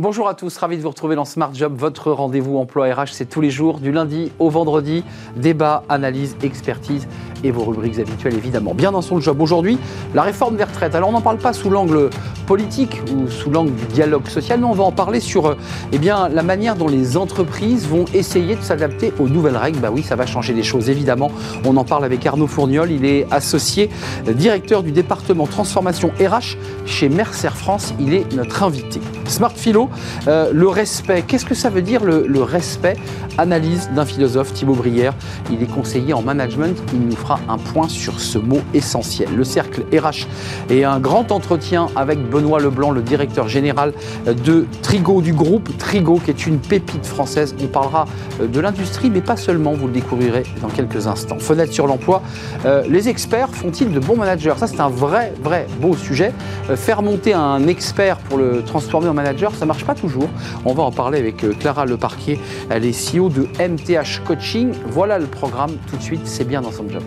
Bonjour à tous, ravi de vous retrouver dans Smart Job, votre rendez-vous emploi RH, c'est tous les jours, du lundi au vendredi, débat, analyse, expertise et vos rubriques habituelles évidemment. Bien dans son job aujourd'hui, la réforme des retraites. Alors on n'en parle pas sous l'angle politique ou sous l'angle du dialogue social, mais on va en parler sur euh, eh bien, la manière dont les entreprises vont essayer de s'adapter aux nouvelles règles. Bah oui, ça va changer les choses évidemment. On en parle avec Arnaud Fourniol, il est associé euh, directeur du département transformation RH chez Mercer France, il est notre invité. Smart Philo, euh, le respect, qu'est-ce que ça veut dire le, respect? Analyse d'un philosophe, Thibaut Brière. Il est conseiller en management. Il nous fera un point sur ce mot essentiel. Le cercle RH et un grand entretien avec Benoît Leblanc, le directeur général de Trigo, du groupe Trigo, qui est une pépite française. On parlera euh, de l'industrie, mais pas seulement. Vous le découvrirez dans quelques instants. Fenêtre sur l'emploi. Euh, les experts font-ils de bons managers? Ça, c'est un vrai, vrai beau sujet. faire monter un expert pour le transformer en manager, ça marche pas toujours. On va en parler avec euh, Clara Leparquier, elle est CEO de MTH Coaching. Voilà le programme tout de suite, c'est bien dans son job.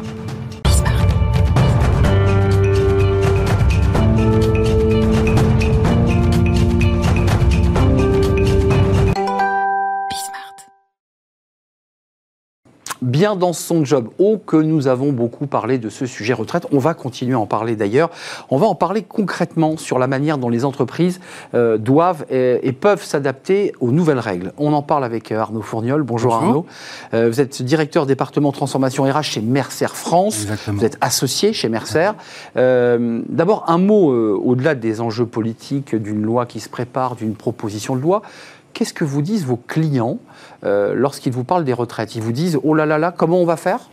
Bien dans son job. Oh, que nous avons beaucoup parlé de ce sujet retraite. On va continuer à en parler d'ailleurs. On va en parler concrètement sur la manière dont les entreprises euh, doivent et, peuvent s'adapter aux nouvelles règles. On en parle avec euh, Arnaud Fourniol. Bonjour, Arnaud. Euh, vous êtes directeur département transformation RH chez Mercer France. Vous êtes associé chez Mercer. D'abord, un mot au-delà des enjeux politiques, d'une loi qui se prépare, d'une proposition de loi. Qu'est-ce que vous disent vos clients euh, lorsqu'ils vous parlent des retraites? Ils vous disent Oh là là là, comment on va faire?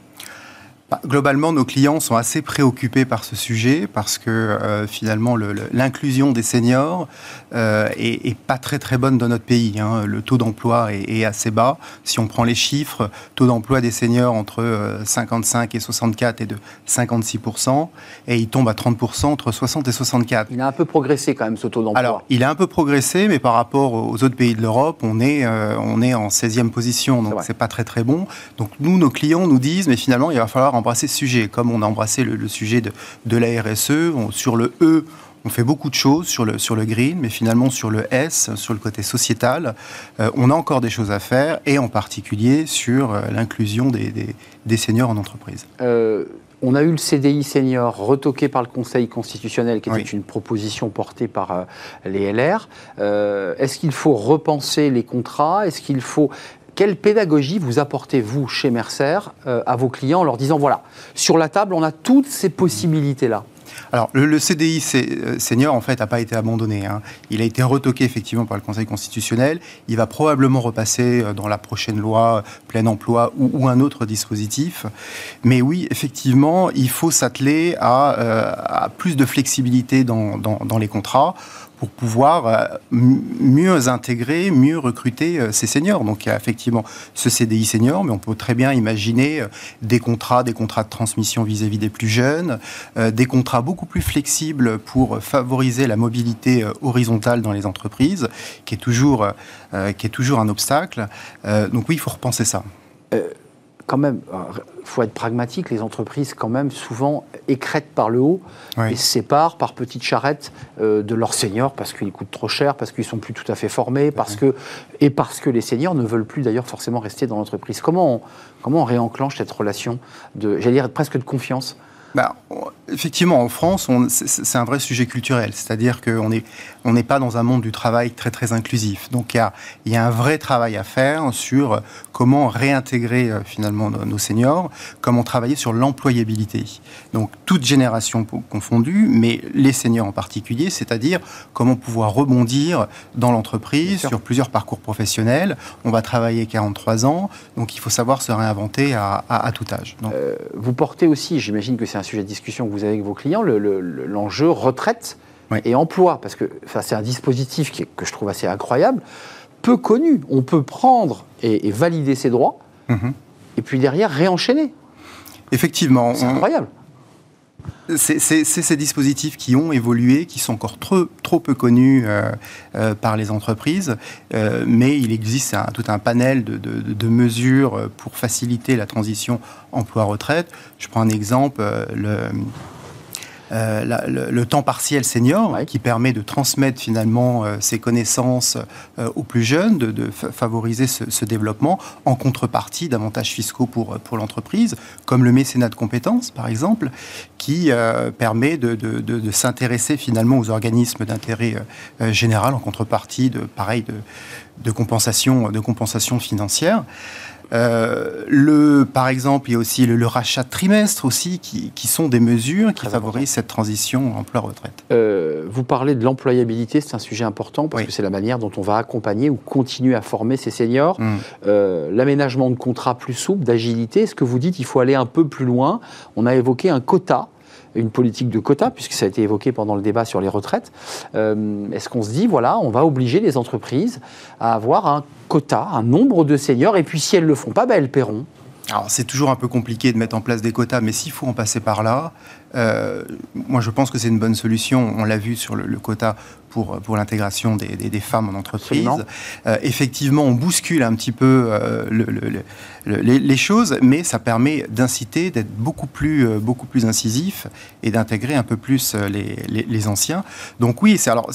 Globalement, nos clients sont assez préoccupés par ce sujet parce que euh, finalement, l'inclusion des seniors euh, est, pas très très bonne dans notre pays. Hein. Le taux d'emploi est, assez bas. Si on prend les chiffres, taux d'emploi des seniors entre 55 euh, et 64 est de 56% et il tombe à 30% entre 60 et 64. Il a un peu progressé quand même ce taux d'emploi. Alors, il a un peu progressé, mais par rapport aux autres pays de l'Europe, on est on est en 16e position, donc c'est pas très très bon. Donc nous, nos clients nous disent, mais finalement, il va falloir embrasser ce sujet, comme on a embrassé le, sujet de, de, la RSE. sur le E, on fait beaucoup de choses sur le, sur le green, mais finalement sur le S, sur le côté sociétal, euh, on a encore des choses à faire, et en particulier sur euh, l'inclusion des, des, seniors en entreprise. Euh, on a eu le CDI senior retoqué par le Conseil constitutionnel, qui était une proposition portée par les LR. Est-ce qu'il faut repenser les contrats? Est-ce qu'il faut quelle pédagogie vous apportez, vous, chez Mercer, euh, à vos clients en leur disant, voilà, sur la table, on a toutes ces possibilités-là alors, le, CDI euh, senior, en fait, n'a pas été abandonné. Hein. Il a été retoqué, effectivement, par le Conseil constitutionnel. Il va probablement repasser euh, dans la prochaine loi plein emploi ou, un autre dispositif. Mais oui, effectivement, il faut s'atteler à, plus de flexibilité dans, dans les contrats pour pouvoir euh, mieux intégrer, mieux recruter euh, ces seniors. Donc il y a effectivement ce CDI senior, mais on peut très bien imaginer euh, des contrats, des contrats de transmission vis-à-vis des plus jeunes, des contrats beaucoup plus flexibles pour favoriser la mobilité horizontale dans les entreprises, qui est toujours, qui est toujours un obstacle. donc oui, il faut repenser ça quand même, il euh, faut être pragmatique, les entreprises, quand même, souvent écrètent par le haut et se séparent par petites charrettes euh, de leurs seniors parce qu'ils coûtent trop cher, parce qu'ils sont plus tout à fait formés, parce que, et parce que les seniors ne veulent plus d'ailleurs forcément rester dans l'entreprise. Comment on, comment on réenclenche cette relation de, j'allais dire, presque de confiance bah, effectivement, en France, c'est un vrai sujet culturel. C'est-à-dire qu'on n'est on n'est pas dans un monde du travail très très inclusif. Donc il y a, y a, un vrai travail à faire sur comment réintégrer euh, finalement nos, seniors, comment travailler sur l'employabilité. Donc toute génération confondue, mais les seniors en particulier, c'est-à-dire comment pouvoir rebondir dans l'entreprise sur plusieurs parcours professionnels. On va travailler 43 ans, donc il faut savoir se réinventer à, à, tout âge. Euh, vous portez aussi, j'imagine que c'est un sujet de discussion que vous avez avec vos clients, l'enjeu retraite et emploi, parce que c'est un dispositif qui, que je trouve assez incroyable, peu connu. On peut prendre et, valider ses droits, mhm. et puis derrière réenchaîner. Effectivement. C'est incroyable. C'est ces dispositifs qui ont évolué, qui sont encore trop, peu connus euh, euh, par les entreprises, euh, mais il existe tout un panel de, de, mesures pour faciliter la transition emploi-retraite. Je prends un exemple, le, le, temps partiel senior, qui permet de transmettre finalement ses connaissances aux plus jeunes, de, favoriser ce, développement en contrepartie d'avantages fiscaux pour, pour l'entreprise, comme le mécénat de compétences, par exemple, qui permet de, de s'intéresser finalement aux organismes d'intérêt général en contrepartie de, pareil, de, de compensation, de compensation financière. Euh, le, par exemple, il y a aussi le, rachat de trimestre aussi, qui, sont des mesures qui favorisent cette transition emploi-retraite. Euh, vous parlez de l'employabilité, c'est un sujet important parce que c'est la manière dont on va accompagner ou continuer à former ces seniors. Mmh. Euh, l'aménagement de contrats plus souple, d'agilité, est-ce que vous dites qu'il faut aller un peu plus loin? On a évoqué un quota une politique de quotas, puisque ça a été évoqué pendant le débat sur les retraites. Euh, est-ce qu'on se dit, voilà, on va obliger les entreprises à avoir un quota, un nombre de seniors, et puis si elles ne le font pas, ben elles paieront? Alors c'est toujours un peu compliqué de mettre en place des quotas, mais s'il faut en passer par là, euh, moi je pense que c'est une bonne solution. On l'a vu sur le, quota pour, pour l'intégration des, des, femmes en entreprise. Euh, effectivement, on bouscule un petit peu euh, le, les, choses, mais ça permet d'inciter, d'être beaucoup plus, beaucoup plus incisif et d'intégrer un peu plus les, les, anciens. Donc oui, c'est alors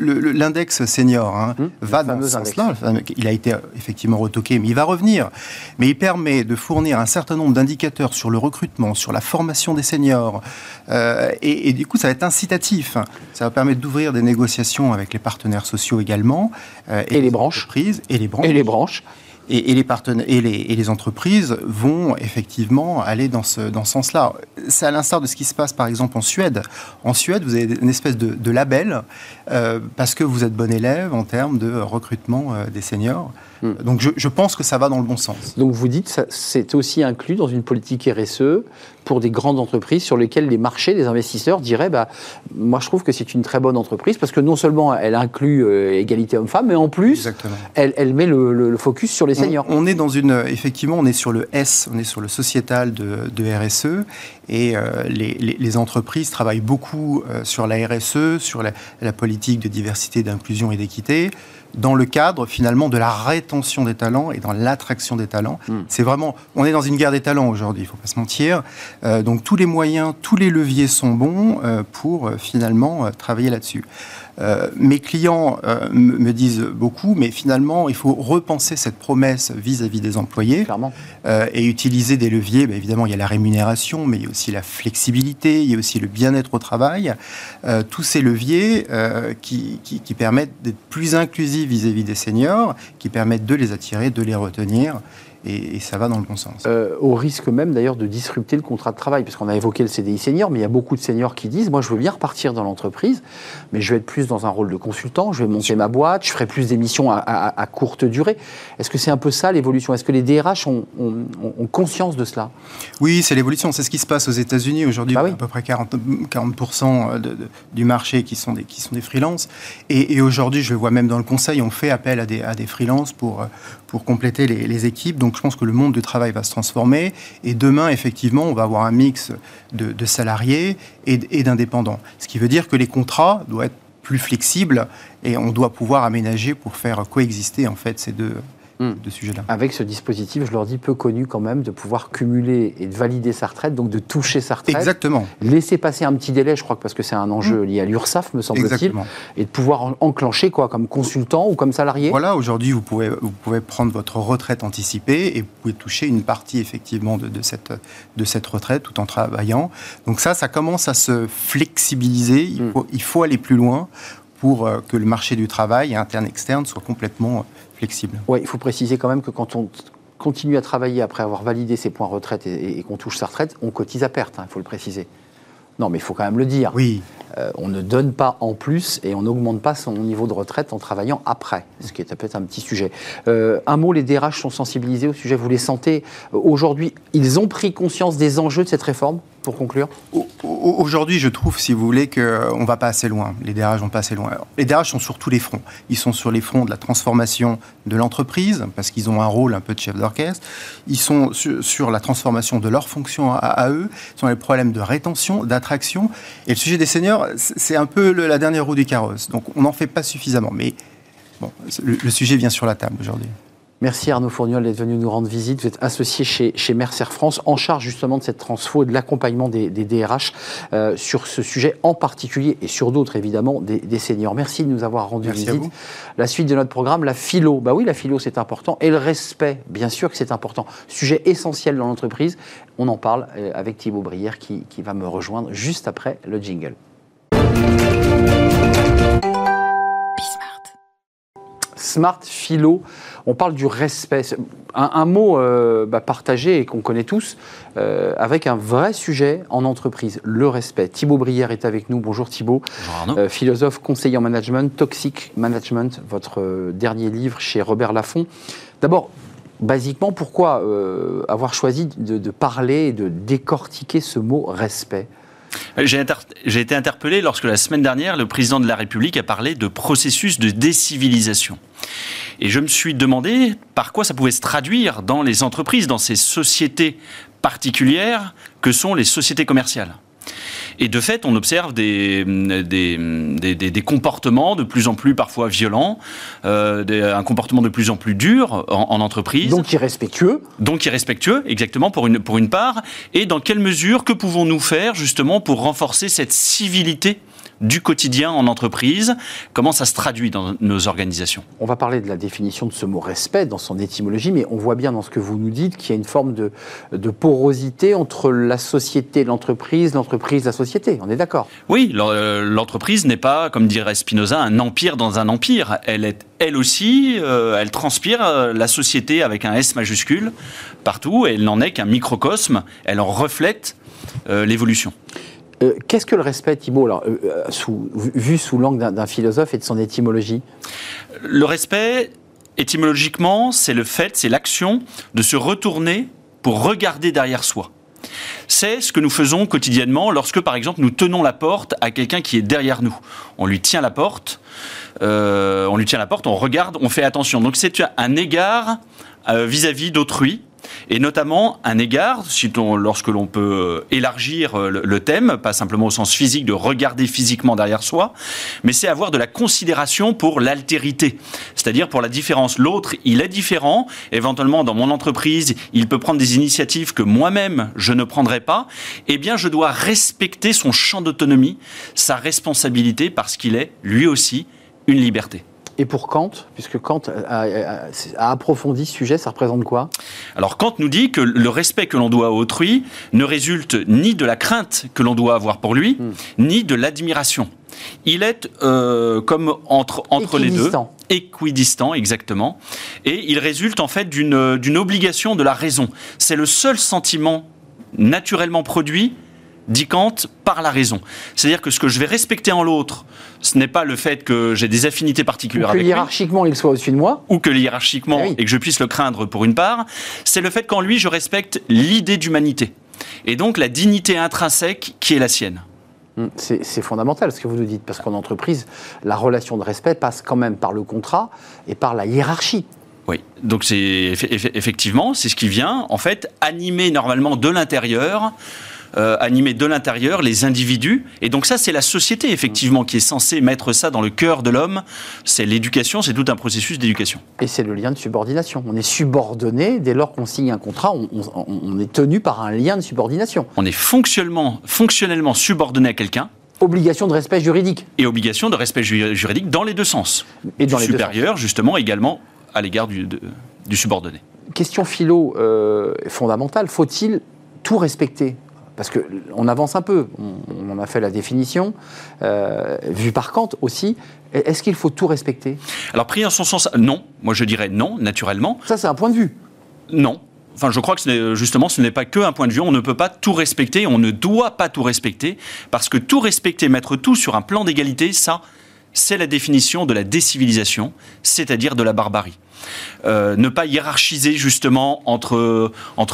l'index senior hein, hum, va dans ce sens-là. Il a été effectivement retoqué, mais il va revenir. Mais il permet de fournir un certain nombre d'indicateurs sur le recrutement, sur la formation des seniors, euh, et, du coup, ça va être incitatif. Ça va permettre d'ouvrir des négociations avec les partenaires sociaux également. Euh, et, les branches. Et les branches. Et les branches. Et, les partenaires, et, les, et, les, entreprises vont effectivement aller dans ce, dans ce sens-là. C'est à l'instar de ce qui se passe par exemple en Suède. En Suède, vous avez une espèce de, label euh, parce que vous êtes bon élève en termes de recrutement des seniors. Hmm. Donc je, pense que ça va dans le bon sens. Donc vous dites que c'est aussi inclus dans une politique RSE pour des grandes entreprises sur lesquelles les marchés, les investisseurs diraient bah, moi je trouve que c'est une très bonne entreprise parce que non seulement elle inclut euh, égalité homme-femme, mais en plus elle, met le, focus sur les seniors. On, est dans une effectivement on est sur le S, on est sur le sociétal de, RSE et euh, les, entreprises travaillent beaucoup euh, sur la RSE, sur la, la politique de diversité, d'inclusion et d'équité dans le cadre finalement de la rétention des talents et dans l'attraction des talents. Hmm. C'est vraiment, on est dans une guerre des talents aujourd'hui, il ne faut pas se mentir. Euh, donc tous les moyens, tous les leviers sont bons euh, pour euh, finalement travailler là-dessus. Euh, mes clients euh, me disent beaucoup, mais finalement, il faut repenser cette promesse vis-à-vis des employés euh, et utiliser des leviers. Ben, évidemment, il y a la rémunération, mais il y a aussi la flexibilité, il y a aussi le bien-être au travail. tous ces leviers qui, qui, permettent d'être plus inclusifs vis-à-vis des seniors, qui permettent de les attirer, de les retenir et, ça va dans le bon sens. Euh, au risque même d'ailleurs de disrupter le contrat de travail, parce qu'on a évoqué le CDI senior, mais il y a beaucoup de seniors qui disent, moi je veux bien repartir dans l'entreprise, mais je vais être plus dans un rôle de consultant, je vais monter ma boîte, je ferai plus d'émissions à, courte durée. Est-ce que c'est un peu ça l'évolution? Est-ce que les DRH ont, conscience de cela? Oui, c'est l'évolution, c'est ce qui se passe aux États-Unis aujourd'hui, bah à peu près 40%, 40 du marché qui sont des, qui sont des freelances. Et, aujourd'hui, je le vois même dans le conseil, on fait appel à des, à des freelances pour, pour compléter les, les équipes. Donc je pense que le monde du travail va se transformer. Et demain, effectivement, on va avoir un mix de, salariés et, d'indépendants. Ce qui veut dire que les contrats doivent être plus flexibles et on doit pouvoir aménager pour faire coexister en fait ces deux, Hmm. de sujet-là. Avec ce dispositif, je leur dis peu connu quand même, de pouvoir cumuler et de valider sa retraite, donc de toucher sa retraite. Exactement. Laisser passer un petit délai, je crois que parce que c'est un enjeu hmm. lié à l'URSSAF, me semble-t-il, et de pouvoir enclencher quoi, comme consultant ou comme salarié. Voilà, aujourd'hui, vous pouvez, vous pouvez prendre votre retraite anticipée et vous pouvez toucher une partie effectivement de, de, cette, de cette retraite tout en travaillant. Donc ça, ça commence à se flexibiliser. Il, hmm. faut, il faut aller plus loin pour euh, que le marché du travail interne-externe soit complètement flexible. Oui, il faut préciser quand même que quand on continue à travailler après avoir validé ses points retraite et, qu'on touche sa retraite, on cotise à perte, hein, il faut le préciser. Non, mais il faut quand même le dire. Oui. Euh, on ne donne pas en plus et on n'augmente pas son niveau de retraite en travaillant après, ce qui est peut-être un petit sujet. Euh, un mot, les DRH sont sensibilisés au sujet, vous les sentez aujourd'hui, ils ont pris conscience des enjeux de cette réforme? Pour conclure Aujourd'hui, je trouve, si vous voulez, qu'on euh, ne va pas assez loin. Les DRH vont pas assez loin. les DRH sont sur tous les fronts. Ils sont sur les fronts de la transformation de l'entreprise, parce qu'ils ont un rôle un peu de chef d'orchestre. Ils sont sur, la transformation de leurs fonctions à, eux. Ils sont les problèmes de rétention, d'attraction. Et le sujet des seniors, c'est un peu la dernière roue du carrosse. Donc, on n'en fait pas suffisamment. Mais bon, le sujet vient sur la table aujourd'hui. Merci Arnaud Fourniol d'être venu nous rendre visite. Vous êtes associé chez, chez Mercer France, en charge justement de cette transfo et de l'accompagnement des, DRH euh, sur ce sujet en particulier et sur d'autres évidemment des, seniors. Merci de nous avoir rendu visite. La suite de notre programme, la philo. Bah oui, la philo c'est important et le respect, bien sûr que c'est important. Sujet essentiel dans l'entreprise. On en parle euh, avec Thibaut Brière qui, qui va me rejoindre juste après le jingle. Smart Philo, on parle du respect. Un, mot euh, bah, partagé et qu'on connaît tous, euh, avec un vrai sujet en entreprise, le respect. Thibaut Brière est avec nous. Bonjour Thibaut. Bonjour euh, philosophe, conseiller en management, Toxic Management, votre dernier livre chez Robert Laffont. D'abord, basiquement, pourquoi avoir choisi de, de parler et de décortiquer ce mot respect? J'ai été interpellé lorsque la semaine dernière, le président de la République a parlé de processus de décivilisation. Et je me suis demandé par quoi ça pouvait se traduire dans les entreprises, dans ces sociétés particulières que sont les sociétés commerciales. Et de fait, on observe des, des, des, comportements de plus en plus parfois violents, euh, un comportement de plus en plus dur en, entreprise. Donc irrespectueux. Donc irrespectueux, exactement, pour une, pour une part. Et dans quelle mesure, que pouvons-nous faire justement pour renforcer cette civilité du quotidien en entreprise, comment ça se traduit dans nos organisations? On va parler de la définition de ce mot respect dans son étymologie, mais on voit bien dans ce que vous nous dites qu'il y a une forme de, porosité entre la société, l'entreprise, l'entreprise, la société. On est d'accord? Oui, l'entreprise n'est pas, comme dirait Spinoza, un empire dans un empire. Elle est elle aussi, euh, elle transpire euh, la société avec un S majuscule partout, et elle n'en est qu'un microcosme, elle en reflète euh, l'évolution. Euh, qu'est-ce que le respect, Thibault, alors, euh, euh, vu sous l'angle d'un philosophe et de son étymologie Le respect, étymologiquement, c'est le fait, c'est l'action de se retourner pour regarder derrière soi. C'est ce que nous faisons quotidiennement lorsque, par exemple, nous tenons la porte à quelqu'un qui est derrière nous. On lui tient la porte, on lui tient la porte, on regarde, on fait attention. Donc c'est un égard vis à -vis d'autrui et notamment un égard, lorsque l'on peut élargir euh, le, thème, pas simplement au sens physique de regarder physiquement derrière soi, mais c'est avoir de la considération pour l'altérité, c'est-à-dire pour la différence. L'autre, il est différent, éventuellement dans mon entreprise, il peut prendre des initiatives que moi-même je ne prendrai pas, eh bien je dois respecter son champ d'autonomie, sa responsabilité, parce qu'il est lui aussi une liberté. Et pour Kant, puisque Kant a, approfondi ce sujet, ça représente quoi? Alors Kant nous dit que le respect que l'on doit à autrui ne résulte ni de la crainte que l'on doit avoir pour lui, hmm. ni de l'admiration. Il est euh, comme entre, entre les deux. Équidistant, exactement. Et il résulte en fait d'une obligation de la raison. C'est le seul sentiment naturellement produit dit Kant, par la raison. C'est-à-dire que ce que je vais respecter en l'autre, ce n'est pas le fait que j'ai des affinités particulières avec lui. Que hiérarchiquement il soit au-dessus de moi. Ou que hiérarchiquement, eh et que je puisse le craindre pour une part. C'est le fait qu'en lui, je respecte l'idée d'humanité. Et donc la dignité intrinsèque qui est la sienne. Hum, c'est fondamental ce que vous nous dites, parce qu'en entreprise, la relation de respect passe quand même par le contrat et par la hiérarchie. Oui, donc c'est effectivement, c'est ce qui vient, en fait, animer normalement de l'intérieur euh, animer de l'intérieur les individus. Et donc ça, c'est la société, effectivement, qui est censée mettre ça dans le cœur de l'homme. C'est l'éducation, c'est tout un processus d'éducation. Et c'est le lien de subordination. On est subordonné dès lors qu'on signe un contrat, on, est tenu par un lien de subordination. On est fonctionnellement, fonctionnellement subordonné à quelqu'un. Obligation de respect juridique. Et obligation de respect juridique dans les deux sens. Et dans du les supérieur, justement, également à l'égard du, du, subordonné. Question philo euh, fondamentale. Faut-il tout respecter? Parce qu'on avance un peu, on, en a fait la définition, euh, vu par Kant aussi. Est-ce qu'il faut tout respecter? Alors, pris en son sens, non. Moi, je dirais non, naturellement. Ça, c'est un point de vue. Non. Enfin, je crois que justement, ce n'est pas qu'un point de vue. On ne peut pas tout respecter, on ne doit pas tout respecter, parce que tout respecter, mettre tout sur un plan d'égalité, ça, c'est la définition de la décivilisation, c'est-à-dire de la barbarie. Euh, ne pas hiérarchiser justement entre,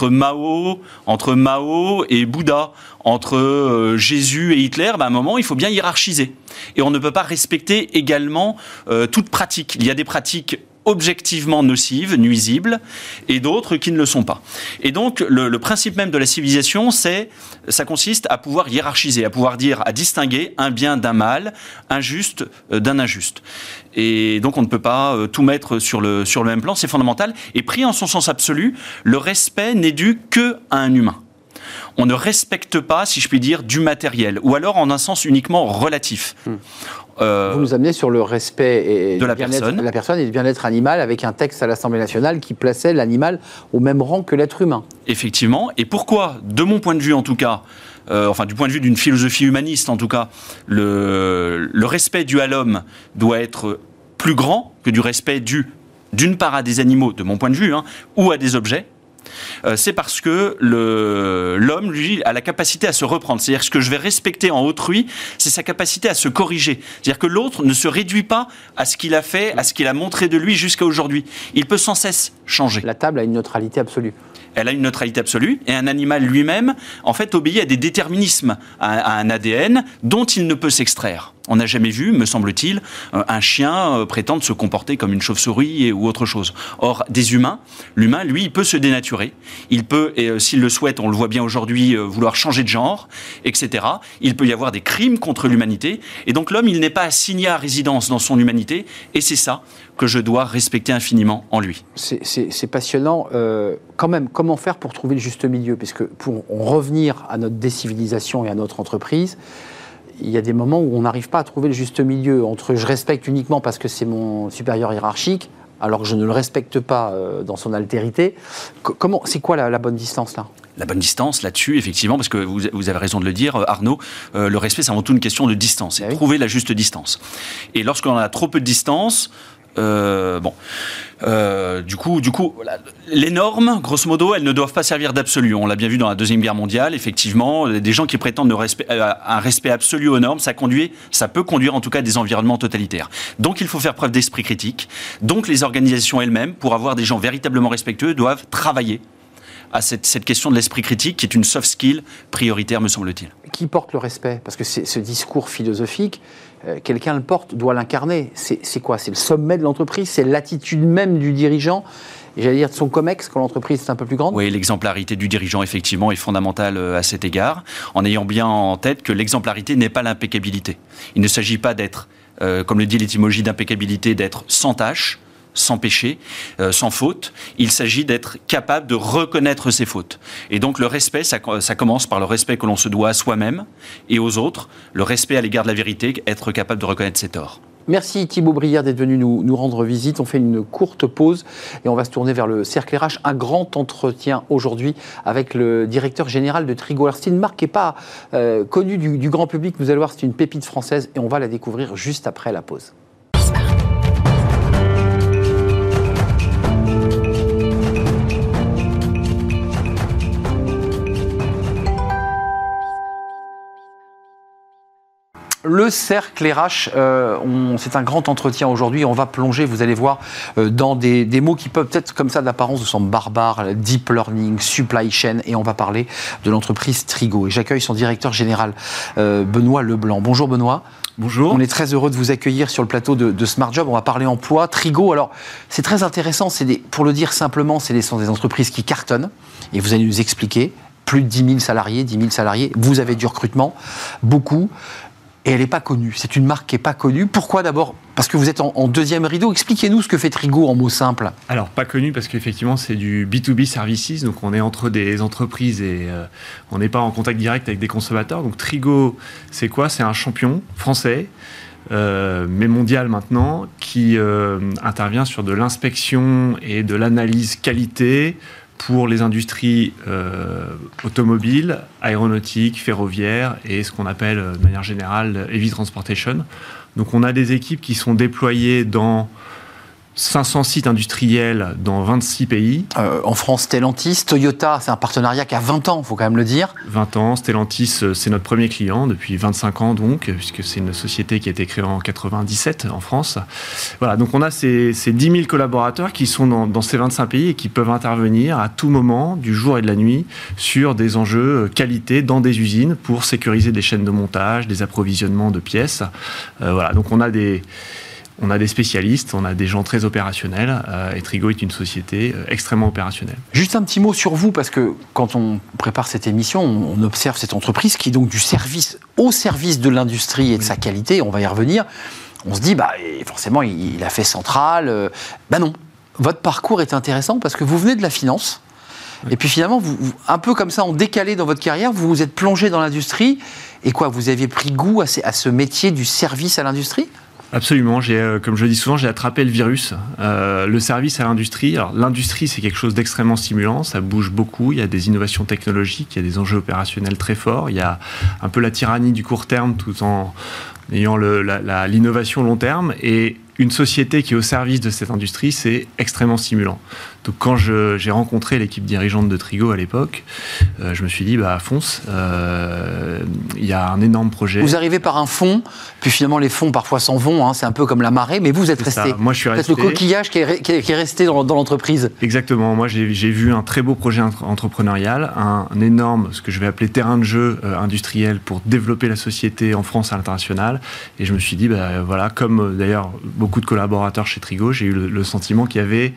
Mao, entre Mao et Bouddha, entre euh, Jésus et Hitler, ben, à un moment, il faut bien hiérarchiser. Et on ne peut pas respecter également euh, toute pratique. Il y a des pratiques objectivement nocives, nuisibles, et d'autres qui ne le sont pas. Et donc, le, principe même de la civilisation, c'est, ça consiste à pouvoir hiérarchiser, à pouvoir dire, à distinguer un bien d'un mal, un juste euh, d'un injuste. Et donc, on ne peut pas euh, tout mettre sur le, sur le même plan, c'est fondamental. Et pris en son sens absolu, le respect n'est dû que à un humain on ne respecte pas, si je puis dire, du matériel, ou alors en un sens uniquement relatif. Euh, Vous nous amenez sur le respect de la personne. la personne et du bien-être animal avec un texte à l'Assemblée nationale qui plaçait l'animal au même rang que l'être humain. Effectivement. Et pourquoi, de mon point de vue en tout cas, euh, enfin du point de vue d'une philosophie humaniste en tout cas, le, respect dû à l'homme doit être plus grand que du respect dû d'une part à des animaux, de mon point de vue, hein, ou à des objets, euh, c'est parce que l'homme, lui, a la capacité à se reprendre. C'est-à-dire ce que je vais respecter en autrui, c'est sa capacité à se corriger. C'est-à-dire que l'autre ne se réduit pas à ce qu'il a fait, à ce qu'il a montré de lui jusqu'à aujourd'hui. Il peut sans cesse changer. La table a une neutralité absolue elle a une neutralité absolue, et un animal lui-même, en fait, obéit à des déterminismes, à, un ADN dont il ne peut s'extraire. On n'a jamais vu, me semble-t-il, euh, un chien euh, prétendre se comporter comme une chauve-souris ou autre chose. Or, des humains, l'humain, lui, il peut se dénaturer. Il peut, et euh, s'il le souhaite, on le voit bien aujourd'hui, vouloir changer de genre, etc. Il peut y avoir des crimes contre l'humanité. Et donc, l'homme, il n'est pas assigné à résidence dans son humanité. Et c'est ça que je dois respecter infiniment en lui. C'est passionnant. quand même, comment faire pour trouver le juste milieu? Puisque pour en revenir à notre décivilisation et à notre entreprise, il y a des moments où on n'arrive pas à trouver le juste milieu entre je respecte uniquement parce que c'est mon supérieur hiérarchique, alors que je ne le respecte pas euh, dans son altérité. Comment, c'est quoi la, bonne distance là? La bonne distance là-dessus, effectivement, parce que vous, avez raison de le dire, Arnaud, euh, le respect, c'est avant tout une question de distance, c'est ah trouver la juste distance. Et lorsqu'on a trop peu de distance, euh, bon. Euh, du coup, du coup les normes, grosso modo, elles ne doivent pas servir d'absolu. On l'a bien vu dans la Deuxième Guerre mondiale, effectivement, des gens qui prétendent euh, un respect absolu aux normes, ça, conduit, ça peut conduire en tout cas à des environnements totalitaires. Donc il faut faire preuve d'esprit critique. Donc les organisations elles-mêmes, pour avoir des gens véritablement respectueux, doivent travailler à cette, cette question de l'esprit critique, qui est une soft skill prioritaire, me semble-t-il. Qui porte le respect? Parce que ce discours philosophique, euh, quelqu'un le porte, doit l'incarner. C'est quoi? C'est le sommet de l'entreprise, c'est l'attitude même du dirigeant? J'allais dire de son COMEX quand l'entreprise est un peu plus grande? Oui, l'exemplarité du dirigeant, effectivement, est fondamentale euh, à cet égard, en ayant bien en tête que l'exemplarité n'est pas l'impeccabilité. Il ne s'agit pas d'être, euh, comme le dit l'étymologie d'impeccabilité, d'être sans tâche, sans péché, euh, sans faute. Il s'agit d'être capable de reconnaître ses fautes. Et donc le respect, ça, commence par le respect que l'on se doit à soi-même et aux autres, le respect à l'égard de la vérité, être capable de reconnaître ses torts. Merci Thibaut Brière d'être venu nous, rendre visite. On fait une courte pause et on va se tourner vers le cercle RH. Un grand entretien aujourd'hui avec le directeur général de Trigo. C'est une marque qui n'est pas euh, connue du grand public. Vous allez voir, c'est une pépite française et on va la découvrir juste après la pause. Le cercle RH, euh, c'est un grand entretien aujourd'hui. On va plonger, vous allez voir, euh, dans des, mots qui peuvent être comme ça d'apparence, semblent barbares, deep learning, supply chain, et on va parler de l'entreprise Trigo. Et j'accueille son directeur général, euh, Benoît Leblanc. Bonjour Benoît. Bonjour. On est très heureux de vous accueillir sur le plateau de, Smart Job. On va parler emploi. Trigo, alors c'est très intéressant. Des, pour le dire simplement, c'est des, sont des entreprises qui cartonnent. Et vous allez nous expliquer plus de 10 000 salariés, 10 000 salariés. Vous avez du recrutement, beaucoup et elle n'est pas connue. C'est une marque qui n'est pas connue. Pourquoi d'abord? Parce que vous êtes en, deuxième rideau. Expliquez-nous ce que fait Trigo en mots simples. Alors, pas connue parce qu'effectivement, c'est du B2B services. Donc, on est entre des entreprises et euh, on n'est pas en contact direct avec des consommateurs. Donc, Trigo, c'est quoi? C'est un champion français. Euh, mais mondial maintenant, qui euh, intervient sur de l'inspection et de l'analyse qualité pour les industries euh, automobiles, aéronautiques, ferroviaires et ce qu'on appelle euh, de manière générale heavy transportation. Donc on a des équipes qui sont déployées dans 500 sites industriels dans 26 pays. Euh, en France, Stellantis, Toyota, c'est un partenariat qui a 20 ans, il faut quand même le dire. 20 ans, Stellantis, euh, c'est notre premier client depuis 25 ans donc, puisque c'est une société qui a été créée en 97 en France. Voilà, donc on a ces, 10 000 collaborateurs qui sont dans, ces 25 pays et qui peuvent intervenir à tout moment, du jour et de la nuit, sur des enjeux euh, qualité dans des usines pour sécuriser des chaînes de montage, des approvisionnements de pièces. voilà, donc on a des on a des spécialistes, on a des gens très opérationnels, euh, et Trigo est une société euh, extrêmement opérationnelle. Juste un petit mot sur vous, parce que quand on prépare cette émission, on, on observe cette entreprise qui est donc du service au service de l'industrie et de sa qualité, on va y revenir. On se dit, bah, forcément, il, il a fait central. Euh, bah non, votre parcours est intéressant parce que vous venez de la finance. Et puis finalement, vous, vous- un peu comme ça, en décalé dans votre carrière, vous vous êtes plongé dans l'industrie. Et quoi, vous aviez pris goût à, ces- à ce métier du service à l'industrie? Absolument. Euh, comme je dis souvent, j'ai attrapé le virus. Euh, le service à l'industrie. L'industrie, c'est quelque chose d'extrêmement stimulant. Ça bouge beaucoup. Il y a des innovations technologiques. Il y a des enjeux opérationnels très forts. Il y a un peu la tyrannie du court terme tout en ayant l'innovation long terme. Et une société qui est au service de cette industrie, c'est extrêmement stimulant. Donc, quand j'ai rencontré l'équipe dirigeante de Trigo à l'époque, euh, je me suis dit, bah, fonce. Euh, Il y a un énorme projet. Vous arrivez par un fond, puis finalement les fonds parfois s'en vont, hein, c'est un peu comme la marée, mais vous êtes C'est ça. resté. Moi, je suis resté. le coquillage qui est, qui resté dans, dans l'entreprise. Exactement. Moi, j'ai vu un très beau projet entre- entrepreneurial, un, un énorme, ce que je vais appeler terrain de jeu euh, industriel pour développer la société en France à l'international. Et je me suis dit, bah, voilà, comme d'ailleurs beaucoup de collaborateurs chez Trigo, j'ai eu le, le sentiment qu'il y avait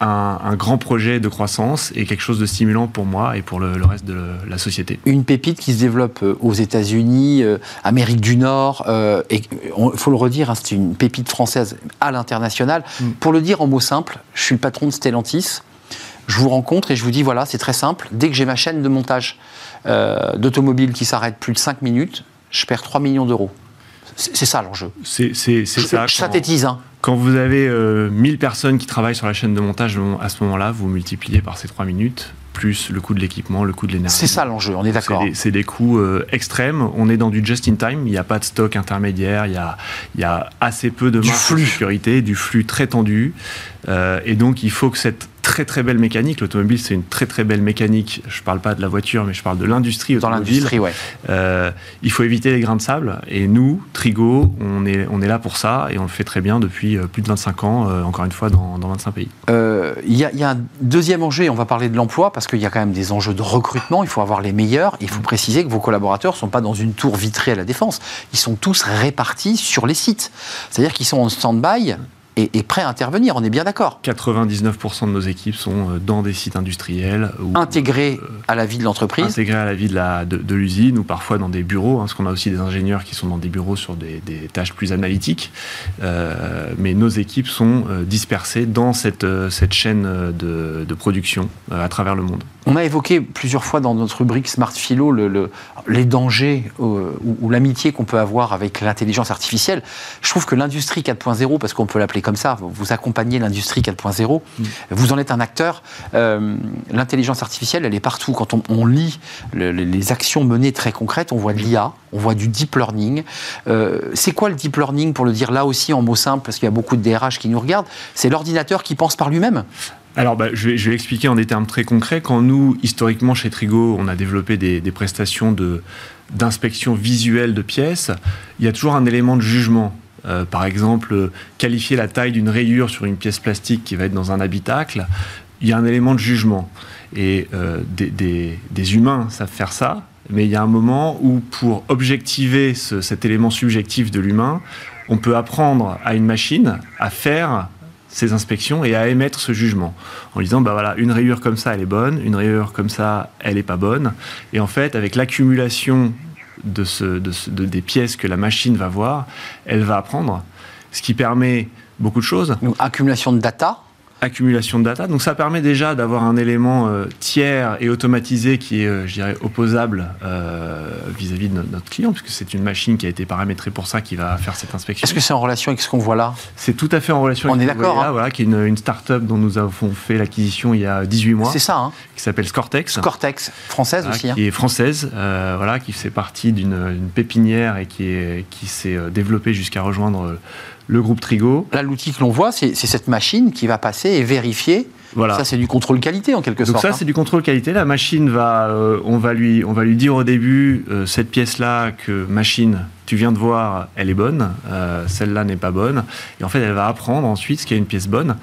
un, un grand projet de croissance et quelque chose de stimulant pour moi et pour le, le reste de la société. Une pépite qui se développe euh, aux États-Unis, euh, Amérique du Nord, euh, et il faut le redire, hein, c'est une pépite française à l'international. Mm. Pour le dire en mots simples, je suis le patron de Stellantis. Je vous rencontre et je vous dis voilà, c'est très simple. Dès que j'ai ma chaîne de montage euh, d'automobile qui s'arrête plus de 5 minutes, je perds 3 millions d'euros. C'est ça l'enjeu. C'est ça. je synthétise. hein. Quand vous avez euh, 1000 personnes qui travaillent sur la chaîne de montage, à ce moment-là, vous multipliez par ces 3 minutes, plus le coût de l'équipement, le coût de l'énergie. C'est ça l'enjeu, on est d'accord. C'est des, coûts euh, extrêmes. On est dans du just-in-time. Il n'y a pas de stock intermédiaire. Il y a, il y a assez peu de marge de sécurité, du flux très tendu. Euh, et donc, il faut que cette très très belle mécanique, l'automobile, c'est une très très belle mécanique. Je ne parle pas de la voiture, mais je parle de l'industrie Dans l'industrie, ouais. Euh, il faut éviter les grains de sable. Et nous, Trigo, on est, on est là pour ça et on le fait très bien depuis euh, plus de 25 ans, euh, encore une fois, dans, dans 25 pays. Euh, Il y, y a un deuxième enjeu, on va parler de l'emploi, parce qu'il y a quand même des enjeux de recrutement, il faut avoir les meilleurs. Il faut préciser que vos collaborateurs ne sont pas dans une tour vitrée à la défense, ils sont tous répartis sur les sites. C'est-à-dire qu'ils sont en stand-by et, et prêts à intervenir, on est bien d'accord. 99% de nos équipes sont euh, dans des sites industriels ou Intégrés à la vie de l'entreprise. intégrés à la vie de la- de, de l'usine ou parfois dans des bureaux, hein, parce qu'on a aussi des ingénieurs qui sont dans des bureaux sur des, des tâches plus analytiques. Euh, mais nos équipes sont euh, dispersées dans cette, euh, cette chaîne euh, de, de production euh, à travers le monde. On a évoqué plusieurs fois dans notre rubrique Smart Philo le- le- les dangers euh, ou, ou l'amitié qu'on peut avoir avec l'intelligence artificielle. Je trouve que l'industrie 4.0, parce qu'on peut l'appeler comme ça, vous- accompagnez l'industrie 4.0, vous en êtes un acteur. Euh, l'intelligence artificielle, elle est partout. Quand on, on lit le- le- les actions menées très concrètes, on voit de l'IA, on voit du deep learning. Euh, c'est quoi le deep learning, pour le dire là aussi en mots simples, parce qu'il y a beaucoup de DRH qui nous regardent? C'est l'ordinateur qui pense par lui-même Alors, bah, je, vais, je vais expliquer en des termes très concrets. Quand nous, historiquement, chez Trigo, on a développé des, des prestations de- d'inspection visuelle de pièces, il y a toujours un élément de jugement. Euh, par exemple, qualifier la taille d'une rayure sur une pièce plastique qui va être dans un habitacle, il y a un élément de jugement. Et euh, des, des- des humains savent faire ça, mais il y a un moment où, pour objectiver ce- cet élément subjectif de l'humain, on peut apprendre à une machine à faire ces inspections et à émettre ce jugement en disant bah voilà une rayure comme ça elle est bonne une rayure comme ça elle est pas bonne et en fait avec l'accumulation de, ce, de, ce- de- des pièces que la machine va voir elle va apprendre ce qui permet beaucoup de choses Donc, accumulation de data. Accumulation de data donc ça permet déjà d'avoir un élément euh, tiers et automatisé qui est euh, je dirais opposable euh, vis-à-vis de no- notre client puisque c'est une machine qui a été paramétrée pour ça qui va faire cette inspection Est-ce que c'est en relation avec ce qu'on voit là? C'est tout à fait en relation On avec ce d'accord, voyez là, hein. voilà, qui est une, une start-up dont nous avons fait l'acquisition il y a 18 mois, C'est ça, hein qui s'appelle Scortex. Cortex, française voilà, aussi. hein. qui est française, voilà, qui fait partie d'une une pépinière et qui, est- qui s'est développée jusqu'à rejoindre le groupe Trigo. Là, l'outil que l'on voit, c'est cette machine qui va passer et vérifier. Voilà. Ça, c'est du contrôle qualité en quelque Donc sorte. ça, hein. c'est du contrôle qualité. La machine va, euh, on va lui, on va lui dire au début, euh, cette pièce-là que machine, tu viens de voir, elle est bonne. euh, Celle-là n'est pas bonne. Et en fait, elle va apprendre ensuite ce qui est une pièce bonne.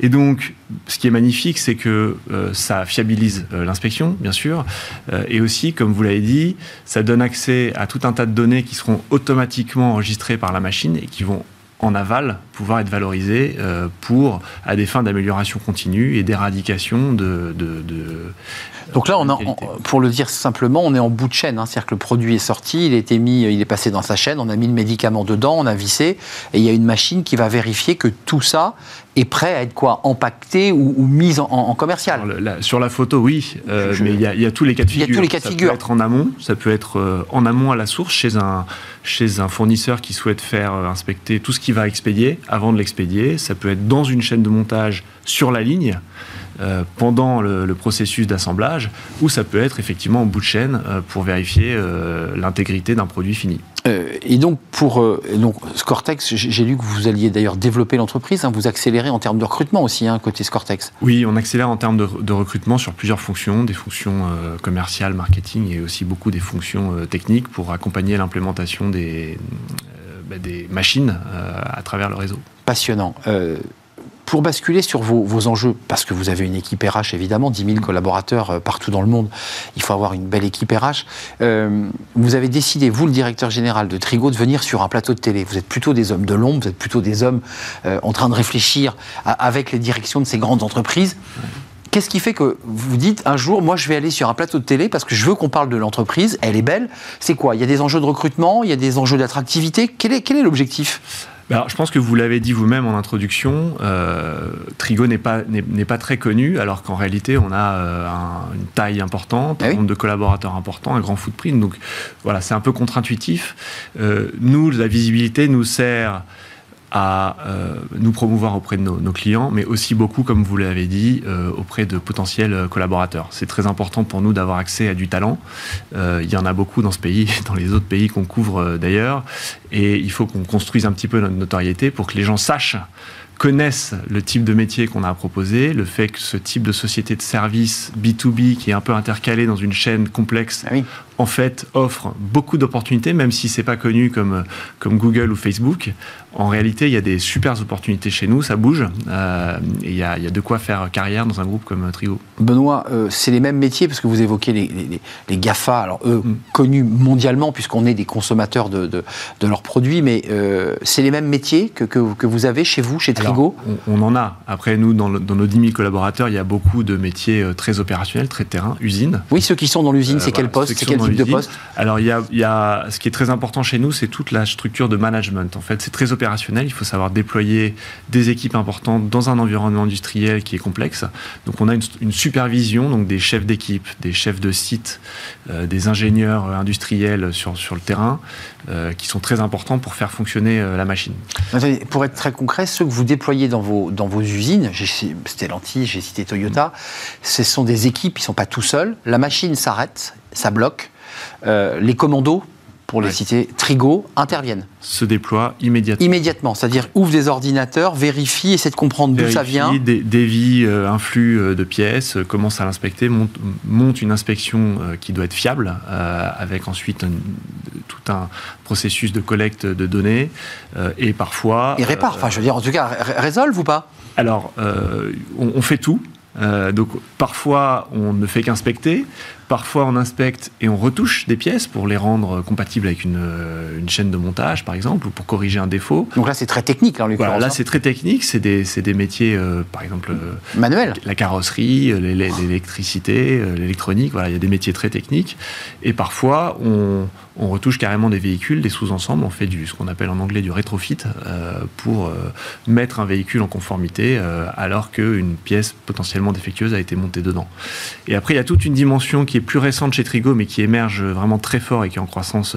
Et donc, ce qui est magnifique, c'est que euh, ça fiabilise euh, l'inspection, bien sûr, euh, et aussi, comme vous l'avez dit, ça donne accès à tout un tas de données qui seront automatiquement enregistrées par la machine et qui vont en aval pouvoir être valorisé euh, pour à des fins d'amélioration continue et d'éradication de, de, de, Donc là, on a, on- pour le dire simplement, on est en bout de chaîne. hein. C'est-à-dire que le produit est sorti, il a été mis, il est passé dans sa chaîne, on a mis le médicament dedans, on a vissé, et il y a une machine qui va vérifier que tout ça est prêt à être quoi Empaqueté ou, ou mis en, en commercial. La- sur la photo, oui, euh, Je- mais il y, a- il y a tous les cas de Il y a figure. tous les cas de ça figure. peut être en amont, ça peut être euh, en amont à la source chez un, chez un fournisseur qui souhaite faire euh, inspecter tout ce qu'il va expédier avant de l'expédier. Ça peut être dans une chaîne de montage sur la ligne. Euh, pendant le, le processus d'assemblage, ou ça peut être effectivement en bout de chaîne euh, pour vérifier euh, l'intégrité d'un produit fini. Et donc, pour donc, Scortex, j'ai lu que vous alliez d'ailleurs développer l'entreprise, hein, vous accélérez en termes de recrutement aussi, hein, côté Scortex. Oui, on accélère en termes de, de recrutement sur plusieurs fonctions, des fonctions commerciales, marketing et aussi beaucoup des fonctions techniques pour accompagner l'implémentation des, bah, des machines à travers le réseau. Passionnant. Pour basculer sur vos, vos enjeux, parce que vous avez une équipe RH évidemment, 10 000 collaborateurs euh, partout dans le monde, il faut avoir une belle équipe RH. Euh, vous avez décidé, vous le directeur général de Trigo, de venir sur un plateau de télé. Vous êtes plutôt des hommes de l'ombre, vous êtes plutôt des hommes euh, en train de réfléchir avec les directions de ces grandes entreprises. Qu'est-ce qui fait que vous dites un jour, moi je vais aller sur un plateau de télé parce que je veux qu'on parle de l'entreprise, elle est belle. C'est quoi? Il y a des enjeux de recrutement, il y a des enjeux d'attractivité? Quel est, l'objectif? Alors, je pense que vous l'avez dit vous-même en introduction, euh, Trigo n'est pas, n'est, n'est pas très connu, alors qu'en réalité, on a euh, un- une taille importante, Ah un nombre de collaborateurs important, un grand footprint. Donc, voilà, c'est un peu contre-intuitif. Euh, nous, la visibilité nous sert à euh, nous promouvoir auprès de nos, clients, mais aussi beaucoup, comme vous l'avez dit, euh, auprès de potentiels euh, collaborateurs. C'est très important pour nous d'avoir accès à du talent. Il y en a beaucoup dans ce pays, dans les autres pays qu'on couvre d'ailleurs, et il faut qu'on construise un petit peu notre notoriété pour que les gens sachent connaissent le type de métier qu'on a à proposer, le fait que ce type de société de service B2B qui est un peu intercalé dans une chaîne complexe Ah. En fait offre beaucoup d'opportunités, même si c'est pas connu comme, comme Google ou Facebook. En réalité, il y a des super opportunités chez nous, ça bouge, euh, et il y, a, il y a de quoi faire carrière dans un groupe comme Trigo. Benoît, euh, c'est les mêmes métiers, parce que vous évoquez les, les- les GAFA, alors eux, Mm. connus mondialement, puisqu'on est des consommateurs de, de- de leurs produits, mais euh, c'est les mêmes métiers que, que- que vous avez chez vous, chez Trigo? Alors, on, on en a. Après, nous, dans, le- dans nos 10 000 collaborateurs, il y a beaucoup de métiers très opérationnels, très terrain, usine. Oui, ceux qui sont dans l'usine, c'est quel poste C'est quel dans type de l'usine. poste Alors, il y a, il y a- ce qui est très important chez nous, c'est toute la structure de management. En fait, c'est très opérationnel. Il faut savoir déployer des équipes importantes dans un environnement industriel qui est complexe. Donc, on a une, une supervision, donc des chefs d'équipe, des chefs de site, euh, des ingénieurs euh, industriels sur, sur le terrain, euh, qui sont très importants pour faire fonctionner euh, la machine. Attendez, Pour être très concret, ceux que vous déployez dans vos, dans vos usines, j'ai ci- Stellantis, j'ai cité Toyota, ce sont des équipes, ils ne sont pas tout seuls. La machine s'arrête, ça bloque. Euh, les commandos, pour les Ouais. citer, Trigo, interviennent Se déploie immédiatement. immédiatement. C'est-à-dire, ouvrent des ordinateurs, vérifient, essaient de comprendre d'où ça vient. dé- dévie euh, un flux euh, de pièces, euh, commence à l'inspecter, monte, monte une inspection euh, qui doit être fiable, avec ensuite un- tout un processus de collecte de données, et parfois... Et répare. Enfin, je veux dire, en tout cas, ré- résolvent ou pas? Alors, on, on fait tout. Euh, donc, parfois, on ne fait qu'inspecter. Parfois, on inspecte et on retouche des pièces pour les rendre compatibles avec une, euh, une chaîne de montage, par exemple, ou pour corriger un défaut. Donc là, c'est très technique, en l'occurrence. Voilà, là, hein. c'est très technique. C'est des, des métiers, euh, par exemple, euh, manuel. la carrosserie, l'é- l'électricité, l'électronique, voilà, il y a des métiers très techniques. Et parfois, on, on retouche carrément des véhicules, des sous-ensembles, on fait du, ce qu'on appelle en anglais du rétrofit, euh, pour mettre un véhicule en conformité alors qu'une pièce potentiellement défectueuse a été montée dedans. Et après, il y a toute une dimension qui est plus récente chez Trigo, mais qui émerge vraiment très fort et qui est en croissance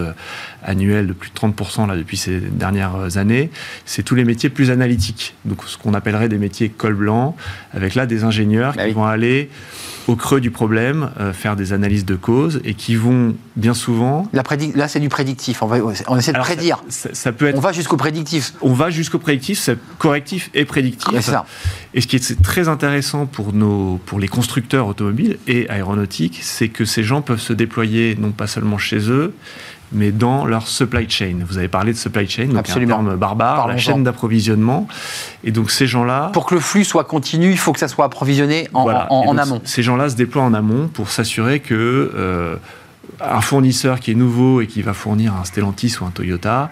annuelle de plus de 30% là, depuis ces dernières années. C'est tous les métiers plus analytiques. Donc, ce qu'on appellerait des métiers col blanc, avec là des ingénieurs Bah qui oui. vont aller au creux du problème, euh, faire des analyses de causes et qui vont bien souvent. La Là, c'est du prédictif. On, va, on essaie de Alors, prédire. Ça, ça peut être. On va jusqu'au prédictif. On va jusqu'au prédictif, c'est correctif et prédictif. Ça. Et ce qui est très intéressant pour, nos, pour les constructeurs automobiles et aéronautiques, c'est que ces gens peuvent se déployer non pas seulement chez eux, mais dans leur supply chain. Vous avez parlé de supply chain, donc Absolument. un terme barbare, la chaîne d'approvisionnement. Et donc ces gens-là... Pour que le flux soit continu, il faut que ça soit approvisionné en, Voilà. en- Et en donc, amont. Ces gens-là se déploient en amont pour s'assurer que euh, un fournisseur qui est nouveau et qui va fournir un Stellantis ou un Toyota,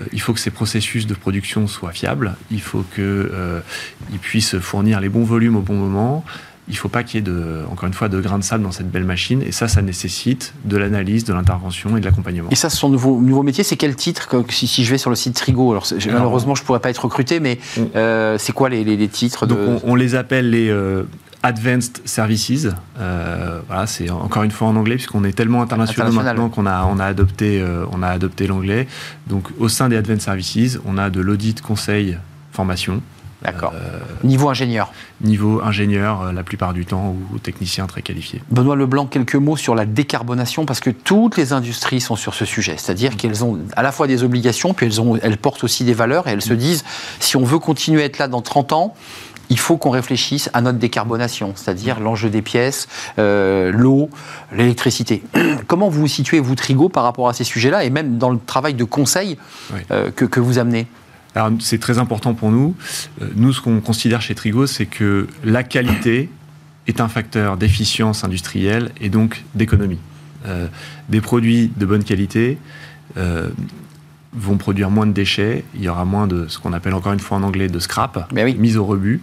euh, il faut que ces processus de production soient fiables, il faut qu'ils puissent fournir les bons volumes au bon moment, il ne faut pas qu'il y ait, de, encore une fois, de grains de sable dans cette belle machine. Et ça, ça nécessite de l'analyse, de l'intervention et de l'accompagnement. Et ça, son nouveau, nouveau métier, c'est quel titre si, si, je vais sur le site Trigo Alors, malheureusement, je ne pourrais pas être recruté, mais euh, c'est quoi les, les, titres Donc, on, les appelle les euh, Advanced Services. Euh, voilà, c'est encore une fois en anglais, puisqu'on est tellement international, maintenant qu'on a, on a adopté, on a adopté l'anglais. Donc, au sein des Advanced Services, on a de l'audit, conseil, formation. D'accord. Euh, niveau ingénieur Niveau ingénieur, euh, la plupart du temps, ou technicien très qualifié. Benoît Leblanc, quelques mots sur la décarbonation, parce que toutes les industries sont sur ce sujet. C'est-à-dire qu'elles ont à la fois des obligations, puis elles, ont, elles portent aussi des valeurs, et elles se disent, si on veut continuer à être là dans 30 ans, il faut qu'on réfléchisse à notre décarbonation, c'est-à-dire l'enjeu des pièces, euh, l'eau, l'électricité. Comment vous vous situez, vous, Trigo, par rapport à ces sujets-là, et même dans le travail de conseil que, que vous amenez? Alors c'est très important pour nous. Euh, nous, ce qu'on considère chez Trigo, c'est que la qualité est un facteur d'efficience industrielle et donc d'économie. Euh, des produits de bonne qualité euh, vont produire moins de déchets, il y aura moins de ce qu'on appelle encore une fois en anglais de scrap, mise au rebut.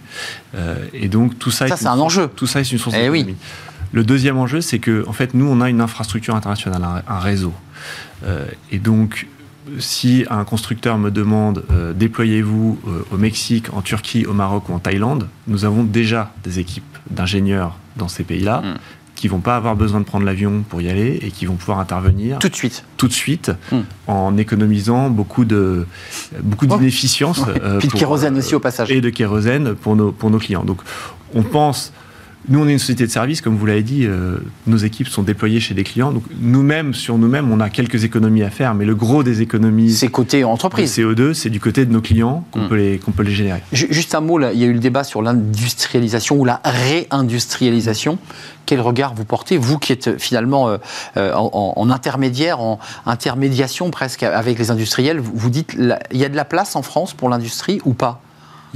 et donc tout ça, ça c'est un enjeu. Tout ça est une source eh d'économie. Le deuxième enjeu, c'est que en fait nous on a une infrastructure internationale, un, réseau. et donc si un constructeur me demande euh, déployez-vous euh, au Mexique, en Turquie, au Maroc ou en Thaïlande, nous avons déjà des équipes d'ingénieurs dans ces pays-là qui mm. qui vont pas avoir besoin de prendre l'avion pour y aller et qui vont pouvoir intervenir tout de suite, tout de suite, mm. en économisant beaucoup de beaucoup oh. d'inefficience euh, de kérosène aussi au passage et de kérosène pour nos pour nos clients. Donc on pense nous, on est une société de service, comme vous l'avez dit, euh, nos équipes sont déployées chez des clients. Donc, nous-mêmes, sur nous-mêmes, on a quelques économies à faire, mais le gros des économies. C'est côté entreprise. CO2, c'est du côté de nos clients qu'on hmm. peut, les, qu'on peut les générer. Juste un mot, là, il y a eu le débat sur l'industrialisation ou la réindustrialisation. Quel regard vous portez, vous qui êtes finalement euh, euh, en, intermédiaire, en intermédiation presque avec les industriels Vous dites, il y a de la place en France pour l'industrie ou pas?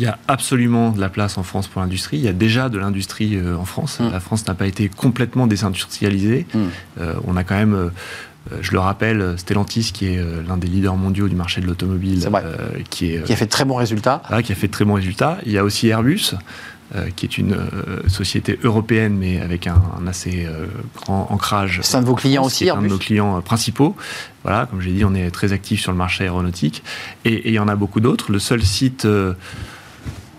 Il y a absolument de la place en France pour l'industrie. Il y a déjà de l'industrie euh, en France. Mm. La France n'a pas été complètement désindustrialisée. Mm. Euh, on a quand même euh, je le rappelle, Stellantis, qui est l'un des leaders mondiaux du marché de l'automobile, qui, est, qui a fait de très bons résultats. qui a fait de très bons résultats. Il y a aussi Airbus, qui est une société européenne, mais avec un, assez grand ancrage. C'est un de vos clients aussi, Airbus. un de nos clients principaux. Voilà, comme j'ai dit, on est très actif sur le marché aéronautique, et, et il y en a beaucoup d'autres. Le seul site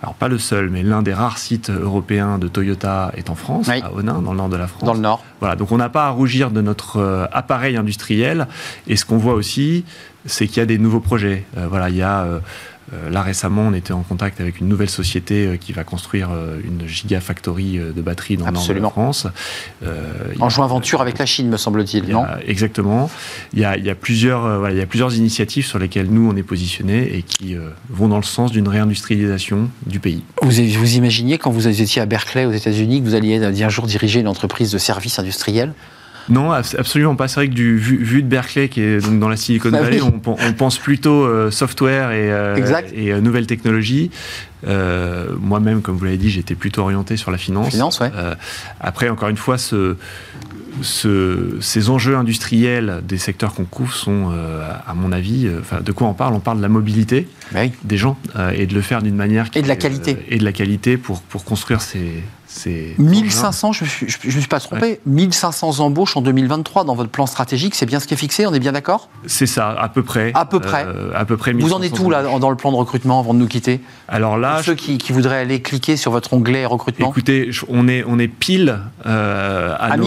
alors pas le seul, mais l'un des rares sites européens de Toyota est en France, à Onin, dans le nord de la France. Dans le nord. Voilà, donc on n'a pas à rougir de notre euh, appareil industriel. Et ce qu'on voit aussi, c'est qu'il y a des nouveaux projets. Euh, voilà, il y a euh, là récemment, on était en contact avec une nouvelle société euh, qui va construire euh, une gigafactory de batteries dans le nord de France. en joint aventure avec la Chine, me semble-t-il, non Exactement. Il y, a, il, y a plusieurs, voilà, il y a plusieurs initiatives sur lesquelles nous, on est positionnés et qui vont dans le sens d'une réindustrialisation du pays. Vous, vous imaginiez, quand vous étiez à Berkeley, aux États-Unis, que vous alliez un jour diriger une entreprise de services industriels? Non, absolument pas. C'est vrai que du vu, de Berkeley, qui est donc dans la Silicon ah Valley, on, pense plutôt euh, software et, euh, et euh, nouvelles technologies. Moi-même, comme vous l'avez dit, j'étais plutôt orienté sur la finance. Finance, ouais. après, encore une fois, ce, ces enjeux industriels des secteurs qu'on couvre sont, à mon avis, de quoi on parle? On parle de la mobilité bah des gens et de le faire d'une manière et de la qualité et de la qualité pour pour construire ces 1500, je ne me, suis pas trompé, 1500 embauches en 2023 dans votre plan stratégique, c'est bien ce qui est fixé, on est bien d'accord? C'est ça, à peu près. À peu près. Euh, à peu près Vous en êtes où là dans le plan de recrutement avant de nous quitter? Alors là, Pour ceux qui, voudraient aller cliquer sur votre onglet recrutement? Écoutez, on est on est pile euh, à,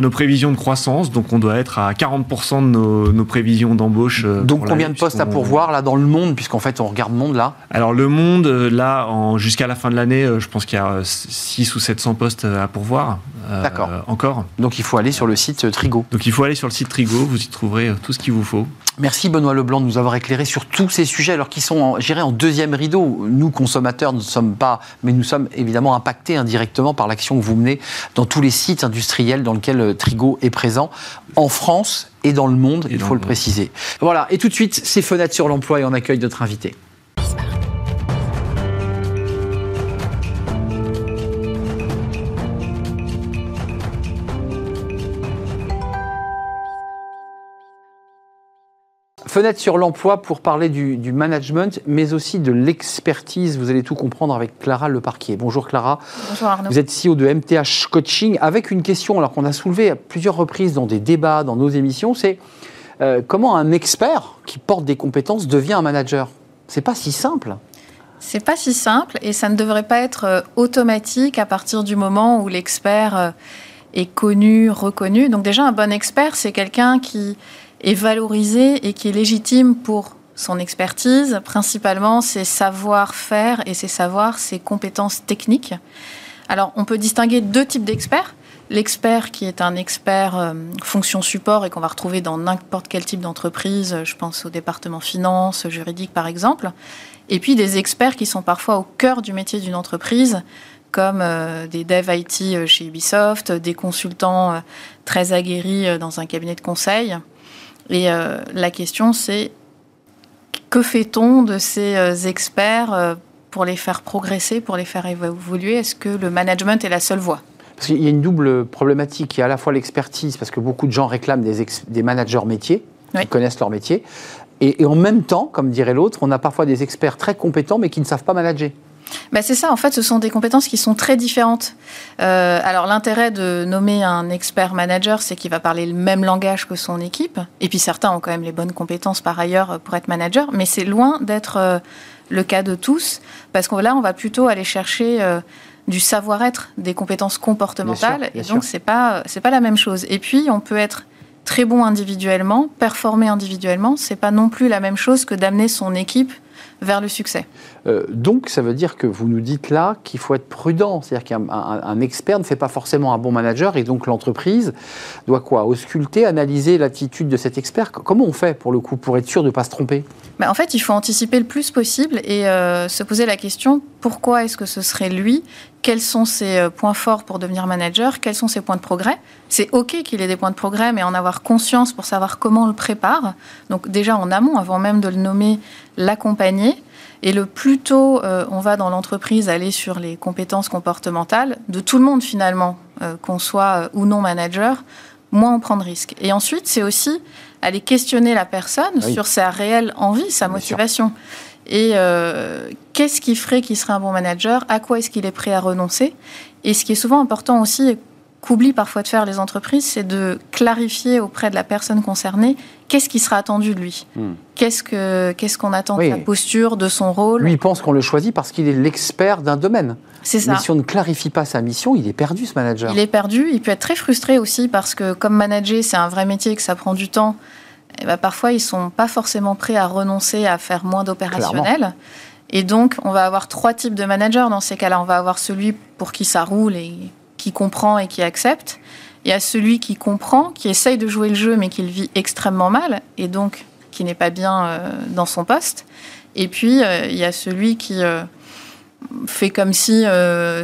nos, prévisions de croissance, donc on doit être à 40% de nos, prévisions d'embauche. Euh, donc combien de postes à pourvoir là dans le monde, puisqu'en fait on regarde le monde là Alors le monde là, jusqu'à la fin de l'année, je pense qu'il y a 6 ou 7 700 postes à pourvoir. Euh, encore. Donc il faut aller sur le site euh, Trigo. Donc il faut aller sur le site Trigo, vous y trouverez euh, tout ce qu'il vous faut. Merci Benoît Leblanc de nous avoir éclairé sur tous ces sujets, alors qui sont, gérés en deuxième rideau. Nous, consommateurs, ne sommes pas, mais nous sommes évidemment impactés indirectement par l'action que vous menez dans tous les sites industriels dans lesquels Trigo est présent, en France et dans le monde, il faut le, le préciser. Voilà, et tout de suite, ces fenêtres sur l'emploi et on accueille notre invité. Fenêtre sur l'emploi pour parler du, du, management, mais aussi de l'expertise. Vous allez tout comprendre avec Clara Leparquier. Bonjour Clara. Bonjour Arnaud. Vous êtes CEO de MTH Coaching avec une question alors qu'on a soulevée à plusieurs reprises dans des débats, dans nos émissions, c'est euh, comment un expert qui porte des compétences devient un manager? C'est pas si simple. C'est pas si simple et ça ne devrait pas être euh, automatique à partir du moment où l'expert euh, est connu, reconnu. Donc déjà, un bon expert, c'est quelqu'un qui est valorisé et qui est légitime pour son expertise, principalement ses savoir-faire et ses savoirs, ses compétences techniques. Alors, on peut distinguer deux types d'experts. L'expert qui est un expert euh, fonction support et qu'on va retrouver dans n'importe quel type d'entreprise, je pense au département finance, juridique par exemple, et puis des experts qui sont parfois au cœur du métier d'une entreprise, comme euh, des devs IT euh, chez Ubisoft, des consultants euh, très aguerris dans un cabinet de conseil. Et la question, c'est que fait-on de ces experts pour les faire progresser, pour les faire évoluer? Est-ce que le management est la seule voie? Parce qu'il y a une double problématique. Il y a à la fois l'expertise, parce que beaucoup de gens réclament des, des managers métiers, qui connaissent leur métier. Et, et en même temps, comme dirait l'autre, on a parfois des experts très compétents, mais qui ne savent pas manager. Bah c'est ça, en fait, ce sont des compétences qui sont très différentes. Euh, alors l'intérêt de nommer un expert manager, c'est qu'il va parler le même langage que son équipe. Et puis certains ont quand même les bonnes compétences par ailleurs pour être manager, mais c'est loin d'être euh, le cas de tous, parce que là, on va plutôt aller chercher euh, du savoir-être, des compétences comportementales, et donc c'est pas c'est pas la même chose. Et puis on peut être très bon individuellement, performer individuellement, c'est pas non plus la même chose que d'amener son équipe vers le succès. Euh, donc, ça veut dire que vous nous dites là qu'il faut être prudent. C'est-à-dire qu'un expert ne fait pas forcément un bon manager et donc l'entreprise doit quoi? Ausculter, analyser l'attitude de cet expert? Comment on fait pour le coup pour être sûr de ne pas se tromper? Ben, En fait, il faut anticiper le plus possible et euh, se poser la question pourquoi est-ce que ce serait lui Quels sont ses euh, points forts pour devenir manager Quels sont ses points de progrès C'est OK qu'il ait des points de progrès, mais en avoir conscience pour savoir comment on le prépare. Donc déjà en amont, avant même de le nommer, l'accompagner et le plus tôt euh, on va dans l'entreprise aller sur les compétences comportementales de tout le monde finalement, euh, qu'on soit euh, ou non manager, moins on prend de risques. Et ensuite, c'est aussi aller questionner la personne sur sa réelle envie, sa motivation. Et qu'est-ce qui ferait qu'il serait un bon manager? À quoi est-ce qu'il est prêt à renoncer? Et ce qui est souvent important aussi, qu'oublient parfois de faire les entreprises, c'est de clarifier auprès de la personne concernée qu'est-ce qui sera attendu de lui. Hmm. Qu'est-ce qu'on attend de sa posture, de son rôle? Lui, il pense qu'on le choisit parce qu'il est l'expert d'un domaine. C'est ça. Mais si on ne clarifie pas sa mission, il est perdu, ce manager. Il est perdu. Il peut être très frustré aussi parce que, comme manager, c'est un vrai métier, que ça prend du temps. Et eh ben, parfois, ils ne sont pas forcément prêts à renoncer à faire moins d'opérationnel. Et donc, on va avoir trois types de managers dans ces cas-là. On va avoir celui pour qui ça roule et qui comprend et qui accepte. Il y a celui qui comprend, qui essaye de jouer le jeu, mais qui le vit extrêmement mal, et donc qui n'est pas bien euh, dans son poste. Et puis, euh, il y a celui qui euh, fait comme si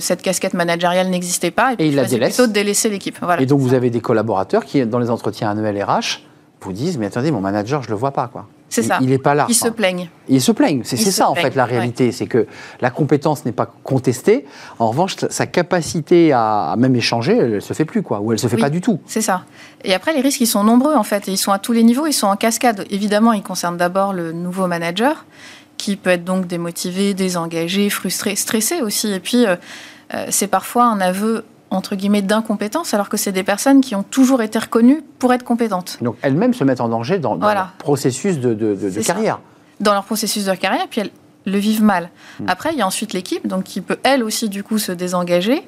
cette casquette managériale n'existait pas, et, il la délaisse. plutôt de délaisser l'équipe. Voilà, et donc, vous avez des collaborateurs qui, dans les entretiens annuels RH, vous disent, mais attendez, mon manager, je ne le vois pas, quoi. C'est ça. Il n'est pas là. Ils se plaignent. Ils se plaignent. C'est ça, en fait, la réalité. C'est que la compétence n'est pas contestée. En revanche, sa capacité à, même échanger, elle ne se fait plus, quoi. Ou elle ne se fait pas du tout. C'est ça. Et après, les risques, ils sont nombreux, en fait. Ils sont à tous les niveaux. Ils sont en cascade. Évidemment, ils concernent d'abord le nouveau manager, qui peut être donc démotivé, désengagé, frustré, stressé aussi. Et puis, euh, euh, c'est parfois un aveu entre guillemets d'incompétence, alors que c'est des personnes qui ont toujours été reconnues pour être compétentes. Donc elles-mêmes se mettent en danger dans, leur processus de, carrière. Dans leur processus de carrière, puis elles le vivent mal. Hmm. Après, il y a ensuite l'équipe, donc qui peut elle aussi du coup se désengager.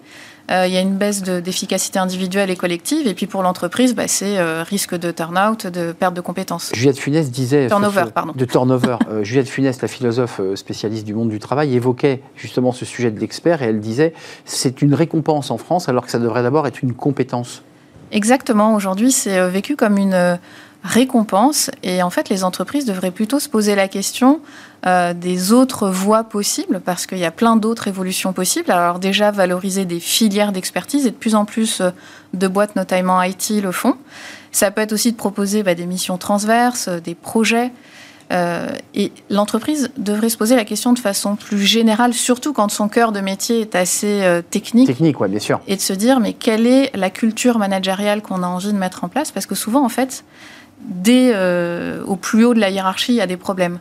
Euh, il y a une baisse d'efficacité individuelle et collective. Et puis pour l'entreprise, bah, c'est euh, risque de turn-out, de perte de compétences. Juliette Funès disait. Turnover, pardon. De turnover. Euh, Juliette Funès, la philosophe spécialiste du monde du travail, évoquait justement ce sujet de l'expert et elle disait c'est une récompense en France alors que ça devrait d'abord être une compétence. Exactement. Aujourd'hui, c'est vécu comme une récompense. Et en fait, les entreprises devraient plutôt se poser la question euh, des autres voies possibles, parce qu'il y a plein d'autres évolutions possibles. Alors déjà, valoriser des filières d'expertise, et de plus en plus euh, de boîtes, notamment IT, le font. Ça peut être aussi de proposer bah, des missions transverses, euh, des projets. et l'entreprise devrait se poser la question de façon plus générale, surtout quand son cœur de métier est assez technique. Technique, oui, bien sûr. Et de se dire, mais quelle est la culture managériale qu'on a envie de mettre en place? Parce que souvent, en fait, dès euh, au plus haut de la hiérarchie, il y a des problèmes.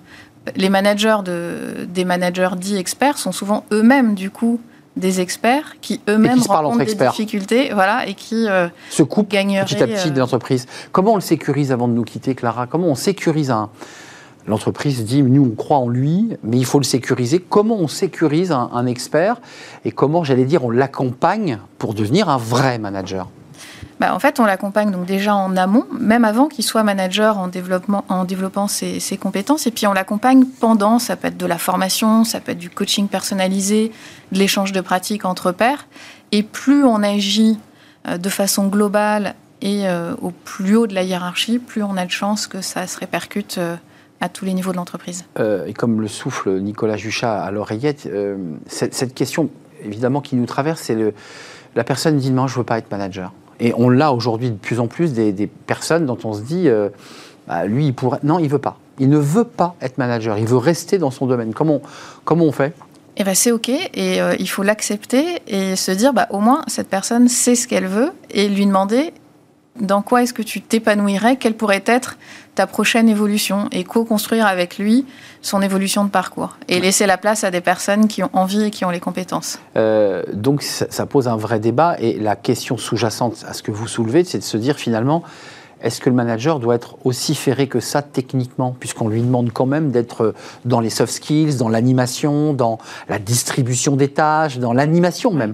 Les managers de, des managers dits experts sont souvent eux-mêmes, du coup, des experts qui eux-mêmes rencontrent des difficultés voilà, et qui euh, se coupent petit à petit de l'entreprise. Comment on le sécurise avant de nous quitter, Clara? Comment on sécurise un, L'entreprise dit, nous, on croit en lui, mais il faut le sécuriser. Comment on sécurise un, expert? Et comment, j'allais dire, on l'accompagne pour devenir un vrai manager? Bah, en fait, on l'accompagne donc déjà en amont, même avant qu'il soit manager en, développant ses, compétences. Et puis on l'accompagne pendant, ça peut être de la formation, ça peut être du coaching personnalisé, de l'échange de pratiques entre pairs. Et plus on agit euh, de façon globale et euh, au plus haut de la hiérarchie, plus on a de chances que ça se répercute euh, à tous les niveaux de l'entreprise. Et comme le souffle Nicolas Juchat à l'oreillette, euh, cette, question, évidemment, qui nous traverse, c'est la personne dit non, je ne veux pas être manager. Et on l'a aujourd'hui de plus en plus des, personnes dont on se dit, euh, bah, lui, il pourrait. Non, il veut pas. Il ne veut pas être manager. Il veut rester dans son domaine. Comment, comment on fait? Eh ben, c'est OK et il faut l'accepter et se dire bah, au moins cette personne sait ce qu'elle veut et lui demander dans quoi est-ce que tu t'épanouirais, quelle pourrait être ta prochaine évolution? Et co-construire avec lui son évolution de parcours et laisser la place à des personnes qui ont envie et qui ont les compétences. Euh, donc ça, pose un vrai débat et la question sous-jacente à ce que vous soulevez, c'est de se dire finalement, est-ce que le manager doit être aussi ferré que ça techniquement, puisqu'on lui demande quand même d'être dans les soft skills, dans l'animation, dans la distribution des tâches, dans l'animation même.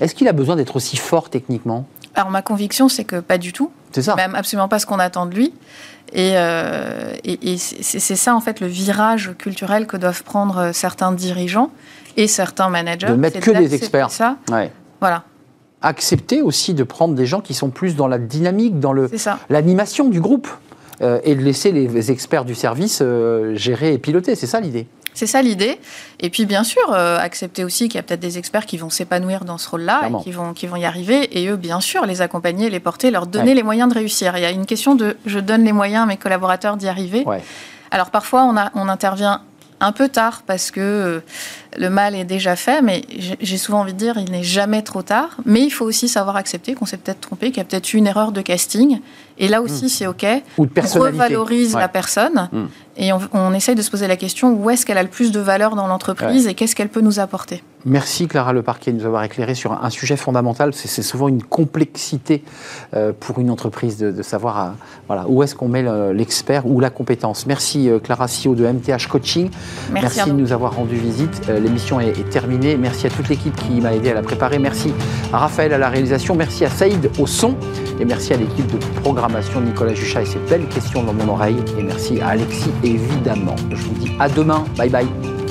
Est-ce qu'il a besoin d'être aussi fort techniquement? Alors ma conviction, c'est que pas du tout. C'est ça. Même absolument pas ce qu'on attend de lui. Et, euh, c'est ça en fait le virage culturel que doivent prendre certains dirigeants et certains managers. De mettre que des experts. Ça. Ouais. Voilà. Accepter aussi de prendre des gens qui sont plus dans la dynamique, dans l'animation du groupe, euh, et de laisser les experts du service euh, gérer et piloter. C'est ça l'idée. C'est ça l'idée. Et puis, bien sûr, euh, accepter aussi qu'il y a peut-être des experts qui vont s'épanouir dans ce rôle-là et qui vont, qui vont y arriver. Et eux, bien sûr, les accompagner, les porter, leur donner les moyens de réussir. Il y a une question de je donne les moyens à mes collaborateurs d'y arriver. Alors, parfois, on, a, on intervient un peu tard parce que euh, le mal est déjà fait, mais j'ai souvent envie de dire il n'est jamais trop tard. Mais il faut aussi savoir accepter qu'on s'est peut-être trompé, qu'il y a peut-être une erreur de casting. Et là aussi, hmm. c'est OK. Ou de on revalorise la personne hmm. Et on, essaye de se poser la question où est-ce qu'elle a le plus de valeur dans l'entreprise et qu'est-ce qu'elle peut nous apporter? Merci Clara Leparquet de nous avoir éclairé sur un, sujet fondamental. C'est souvent une complexité euh, pour une entreprise de, savoir euh, voilà, où est-ce qu'on met l'expert ou la compétence. Merci Clara CEO de MTH Coaching. Merci, de nous avoir rendu visite. Euh, l'émission est, terminée. Merci à toute l'équipe qui m'a aidé à la préparer. Merci à Raphaël à la réalisation. Merci à Saïd au son. Et merci à l'équipe de programmation Nicolas Juchat et ses belles questions dans mon oreille. Et merci à Alexis évidemment. Je vous dis à demain. Bye bye.